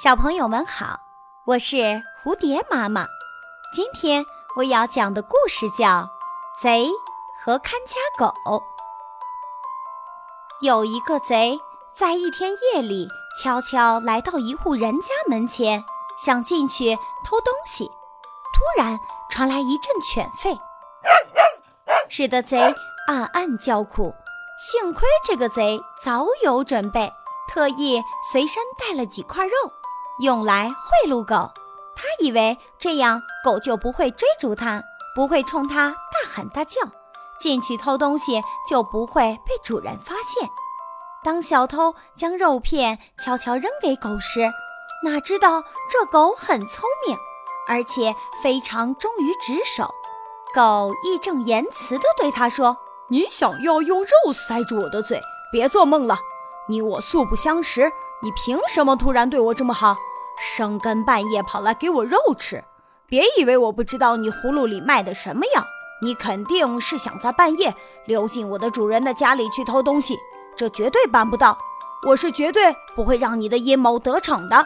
小朋友们好，我是蝴蝶妈妈。今天我要讲的故事叫《贼和看家狗》。有一个贼在一天夜里悄悄来到一户人家门前，想进去偷东西。突然传来一阵犬吠，使得贼暗暗叫苦。幸亏这个贼早有准备，特意随身带了几块肉。用来贿赂狗，他以为这样狗就不会追逐他，不会冲他大喊大叫，进去偷东西就不会被主人发现。当小偷将肉片悄悄扔给狗时，哪知道这狗很聪明，而且非常忠于职守。狗义正言辞地对他说：“你想要用肉塞住我的嘴？别做梦了！你我素不相识，你凭什么突然对我这么好？”深更半夜跑来给我肉吃，别以为我不知道你葫芦里卖的什么药。你肯定是想在半夜溜进我的主人的家里去偷东西，这绝对办不到。我是绝对不会让你的阴谋得逞的。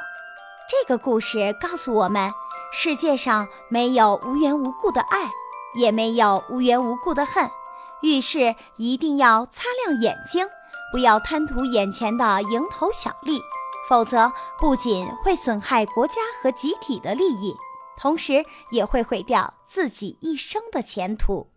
这个故事告诉我们，世界上没有无缘无故的爱，也没有无缘无故的恨。遇事一定要擦亮眼睛，不要贪图眼前的蝇头小利。否则，不仅会损害国家和集体的利益，同时也会毁掉自己一生的前途。